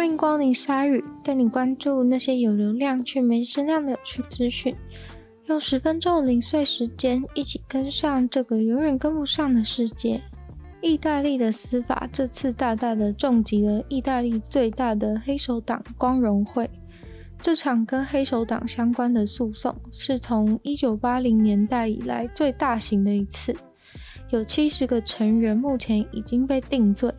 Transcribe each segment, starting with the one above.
欢迎光临鲨语，带你关注那些有流量却没声量的有趣资讯。用十分钟的零碎时间，一起跟上这个永远跟不上的世界。意大利的司法这次大大的重击了意大利最大的黑手党光荣会。这场跟黑手党相关的诉讼是从一九八零年代以来最大型的一次，有七十个成员目前已经被定罪。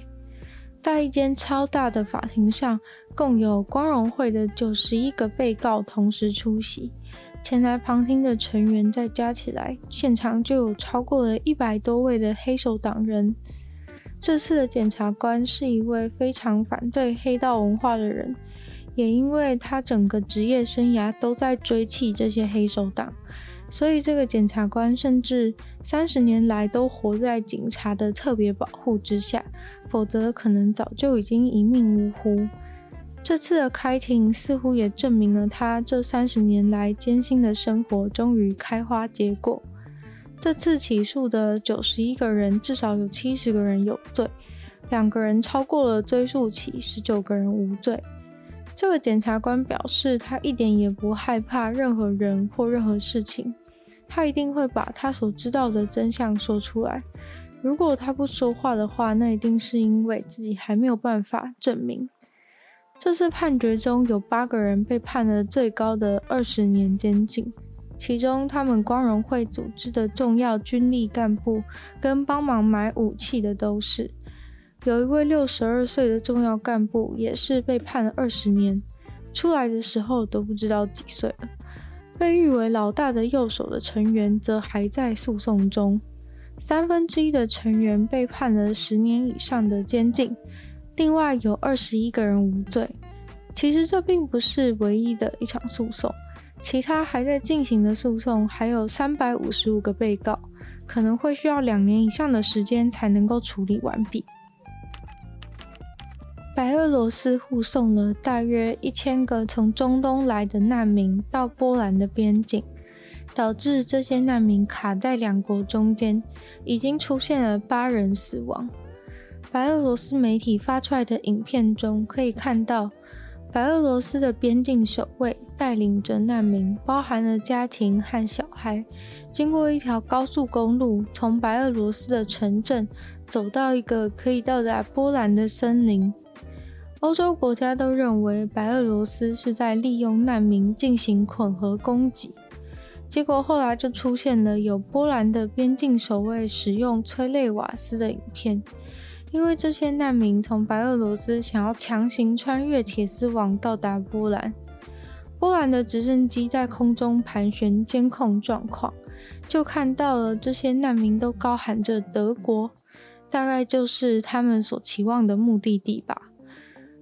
在一间超大的法庭上，共有光荣会的九十一个被告同时出席。前来旁听的成员再加起来，现场就有超过了一百多位的黑手党人。这次的检察官是一位非常反对黑道文化的人，也因为他整个职业生涯都在追缉这些黑手党。所以，这个检察官甚至三十年来都活在警察的特别保护之下，否则可能早就已经一命呜呼。这次的开庭似乎也证明了他这三十年来艰辛的生活终于开花结果。这次起诉的九十一个人，至少有七十个人有罪，两个人超过了追诉期，十九个人无罪。这个检察官表示，他一点也不害怕任何人或任何事情。他一定会把他所知道的真相说出来。如果他不说话的话，那一定是因为自己还没有办法证明。这次判决中有八个人被判了最高的二十年监禁，其中他们光荣会组织的重要军力干部跟帮忙买武器的都是。有一位六十二岁的重要干部也是被判了二十年，出来的时候都不知道几岁了。被誉为老大的右手的成员则还在诉讼中，三分之一的成员被判了十年以上的监禁，另外有二十一个人无罪。其实这并不是唯一的一场诉讼，其他还在进行的诉讼还有三百五十五个被告，可能会需要两年以上的时间才能够处理完毕。白俄罗斯护送了大约一千个从中东来的难民到波兰的边境，导致这些难民卡在两国中间，已经出现了八人死亡。白俄罗斯媒体发出来的影片中可以看到，白俄罗斯的边境守卫带领着难民，包含了家庭和小孩，经过一条高速公路，从白俄罗斯的城镇走到一个可以到达波兰的森林。欧洲国家都认为白俄罗斯是在利用难民进行混合攻击，结果后来就出现了有波兰的边境守卫使用催泪瓦斯的影片，因为这些难民从白俄罗斯想要强行穿越铁丝网到达波兰，波兰的直升机在空中盘旋监控状况，就看到了这些难民都高喊着德国，大概就是他们所期望的目的地吧。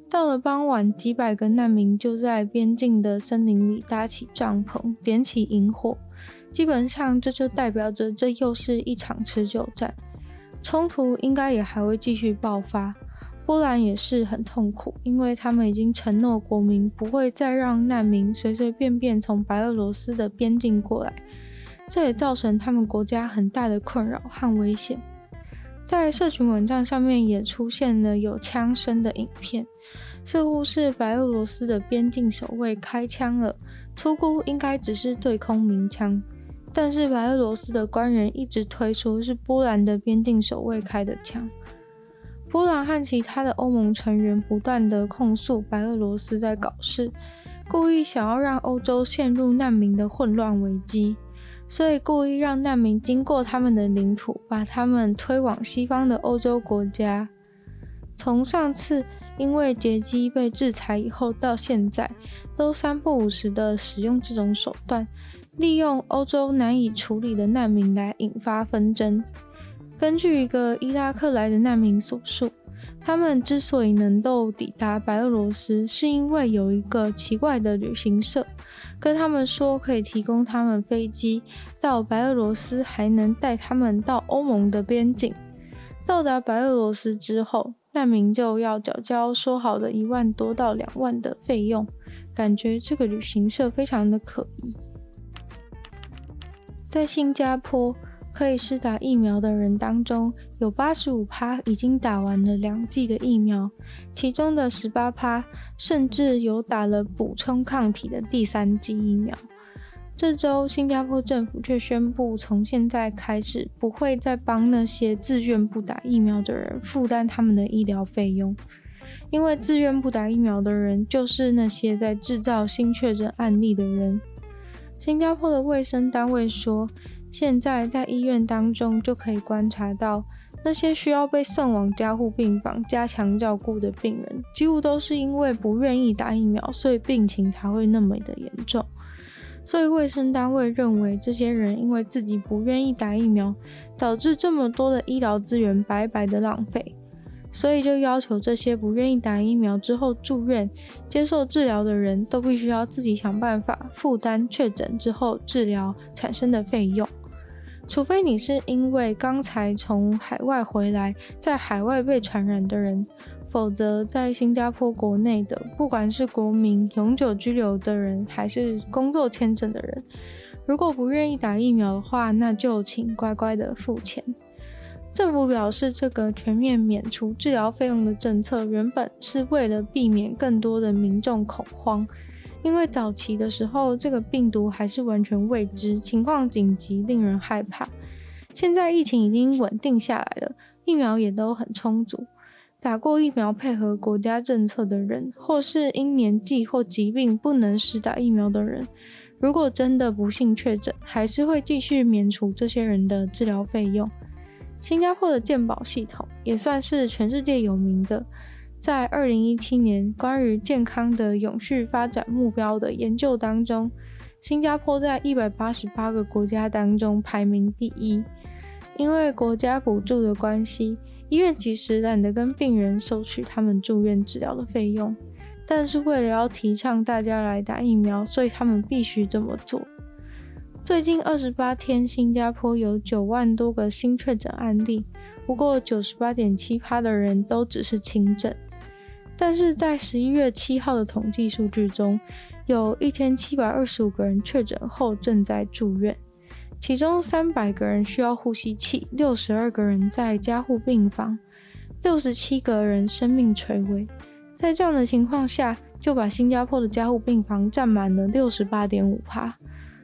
到了傍晚，几百个难民就在边境的森林里搭起帐篷，点起营火。基本上，这就代表着这又是一场持久战，冲突应该也还会继续爆发。波兰也是很痛苦，因为他们已经承诺国民不会再让难民随随便便从白俄罗斯的边境过来，这也造成他们国家很大的困扰和危险。在社群网站上面也出现了有枪声的影片，似乎是白俄罗斯的边境守卫开枪了，粗估应该只是对空鸣枪，但是白俄罗斯的官员一直推说是波兰的边境守卫开的枪。波兰和其他的欧盟成员不断地控诉白俄罗斯在搞事，故意想要让欧洲陷入难民的混乱危机。所以故意让难民经过他们的领土，把他们推往西方的欧洲国家。从上次因为劫机被制裁以后到现在，都三不五时的使用这种手段，利用欧洲难以处理的难民来引发纷争。根据一个伊拉克来的难民所述。他们之所以能够抵达白俄罗斯，是因为有一个奇怪的旅行社跟他们说可以提供他们飞机到白俄罗斯，还能带他们到欧盟的边境。到达白俄罗斯之后，难民就要缴交说好的一万多到两万的费用，感觉这个旅行社非常的可疑。在新加坡。可以施打疫苗的人当中，有八十五趴已经打完了两剂的疫苗，其中的十八趴甚至有打了补充抗体的第三剂疫苗。这周，新加坡政府却宣布，从现在开始不会再帮那些自愿不打疫苗的人负担他们的医疗费用，因为自愿不打疫苗的人就是那些在制造新确诊案例的人。新加坡的卫生单位说，现在在医院当中就可以观察到，那些需要被送往加护病房加强照顾的病人，几乎都是因为不愿意打疫苗，所以病情才会那么的严重。所以卫生单位认为，这些人因为自己不愿意打疫苗，导致这么多的医疗资源白白的浪费，所以就要求这些不愿意打疫苗之后住院接受治疗的人都必须要自己想办法负担确诊之后治疗产生的费用。除非你是因为刚才从海外回来，在海外被传染的人，否则在新加坡国内的，不管是国民、永久居留的人，还是工作签证的人，如果不愿意打疫苗的话，那就请乖乖的付钱。政府表示，这个全面免除治疗费用的政策，原本是为了避免更多的民众恐慌。因为早期的时候，这个病毒还是完全未知，情况紧急，令人害怕。现在疫情已经稳定下来了，疫苗也都很充足。打过疫苗配合国家政策的人，或是因年纪或疾病不能施打疫苗的人，如果真的不幸确诊，还是会继续免除这些人的治疗费用。新加坡的健保系统也算是全世界有名的。在二零一七年关于健康的永续发展目标的研究当中，新加坡在一百八十八个国家当中排名第一。因为国家补助的关系，医院其实懒得跟病人收取他们住院治疗的费用，但是为了要提倡大家来打疫苗，所以他们必须这么做。最近二十八天，新加坡有九万多个新确诊案例，不过九十八点七趴的人都只是轻症。但是在十一月七号的统计数据中，有一千七百二十五个人确诊后正在住院，其中三百个人需要呼吸器，六十二个人在加护病房，六十七个人生命垂危。在这样的情况下，就把新加坡的加护病房占满了六十八点五趴。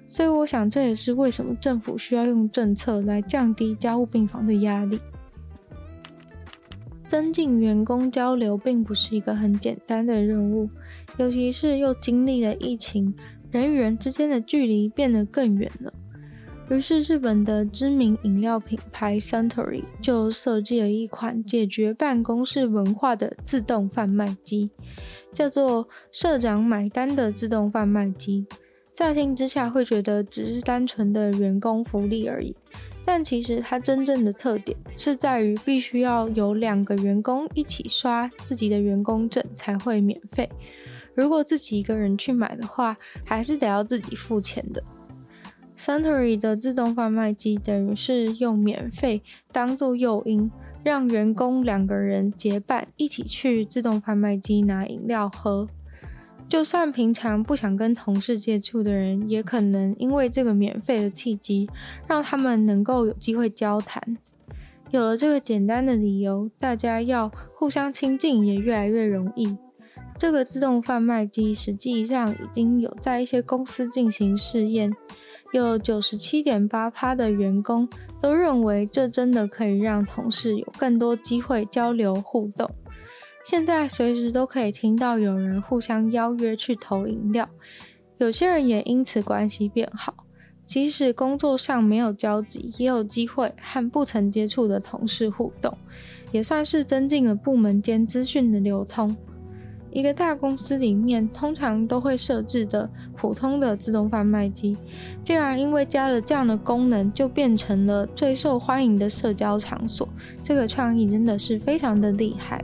所以我想，这也是为什么政府需要用政策来降低加护病房的压力。增进员工交流并不是一个很简单的任务，尤其是又经历了疫情，人与人之间的距离变得更远了。于是，日本的知名饮料品牌 Suntory 就设计了一款解决办公室文化的自动贩卖机，叫做“社长买单”的自动贩卖机。乍听之下会觉得只是单纯的员工福利而已。但其实它真正的特点是在于必须要有两个员工一起刷自己的员工证才会免费。如果自己一个人去买的话，还是得要自己付钱的。Suntory 的自动贩卖机等于是用免费当做诱因，让员工两个人结伴一起去自动贩卖机拿饮料喝。就算平常不想跟同事接触的人，也可能因为这个免费的契机，让他们能够有机会交谈。有了这个简单的理由，大家要互相亲近也越来越容易。这个自动贩卖机实际上已经有在一些公司进行试验，有九十七点八趴的员工都认为这真的可以让同事有更多机会交流互动。现在随时都可以听到有人互相邀约去投饮料，有些人也因此关系变好。即使工作上没有交集，也有机会和不曾接触的同事互动，也算是增进了部门间资讯的流通。一个大公司里面通常都会设置的普通的自动贩卖机，居然因为加了这样的功能，就变成了最受欢迎的社交场所。这个创意真的是非常的厉害。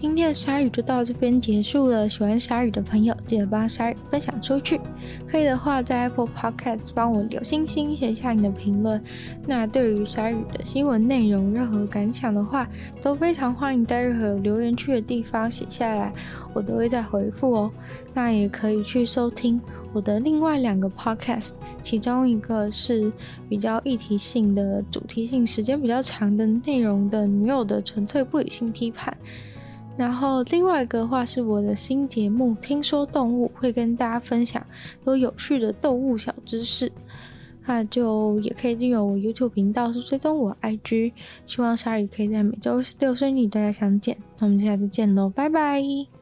今天的鲨鱼就到这边结束了。喜欢鲨鱼的朋友，记得帮鲨鱼分享出去。可以的话，在 Apple Podcast 帮我留星星，写下你的评论。那对于鲨鱼的新闻内容，任何感想的话，都非常欢迎在任何留言区的地方写下来，我都会再回复哦。那也可以去收听我的另外两个 podcast，其中一个是比较议题性的、主题性、时间比较长的内容的《女友的纯粹不理性批判》，然后另外一个话是我的新节目《听说动物》，会跟大家分享多有趣的动物小知识。那就也可以进入我 YouTube 频道，是追踪我 IG。希望鲨鱼可以在每周六顺利大家相见。那我们下次见喽，拜拜。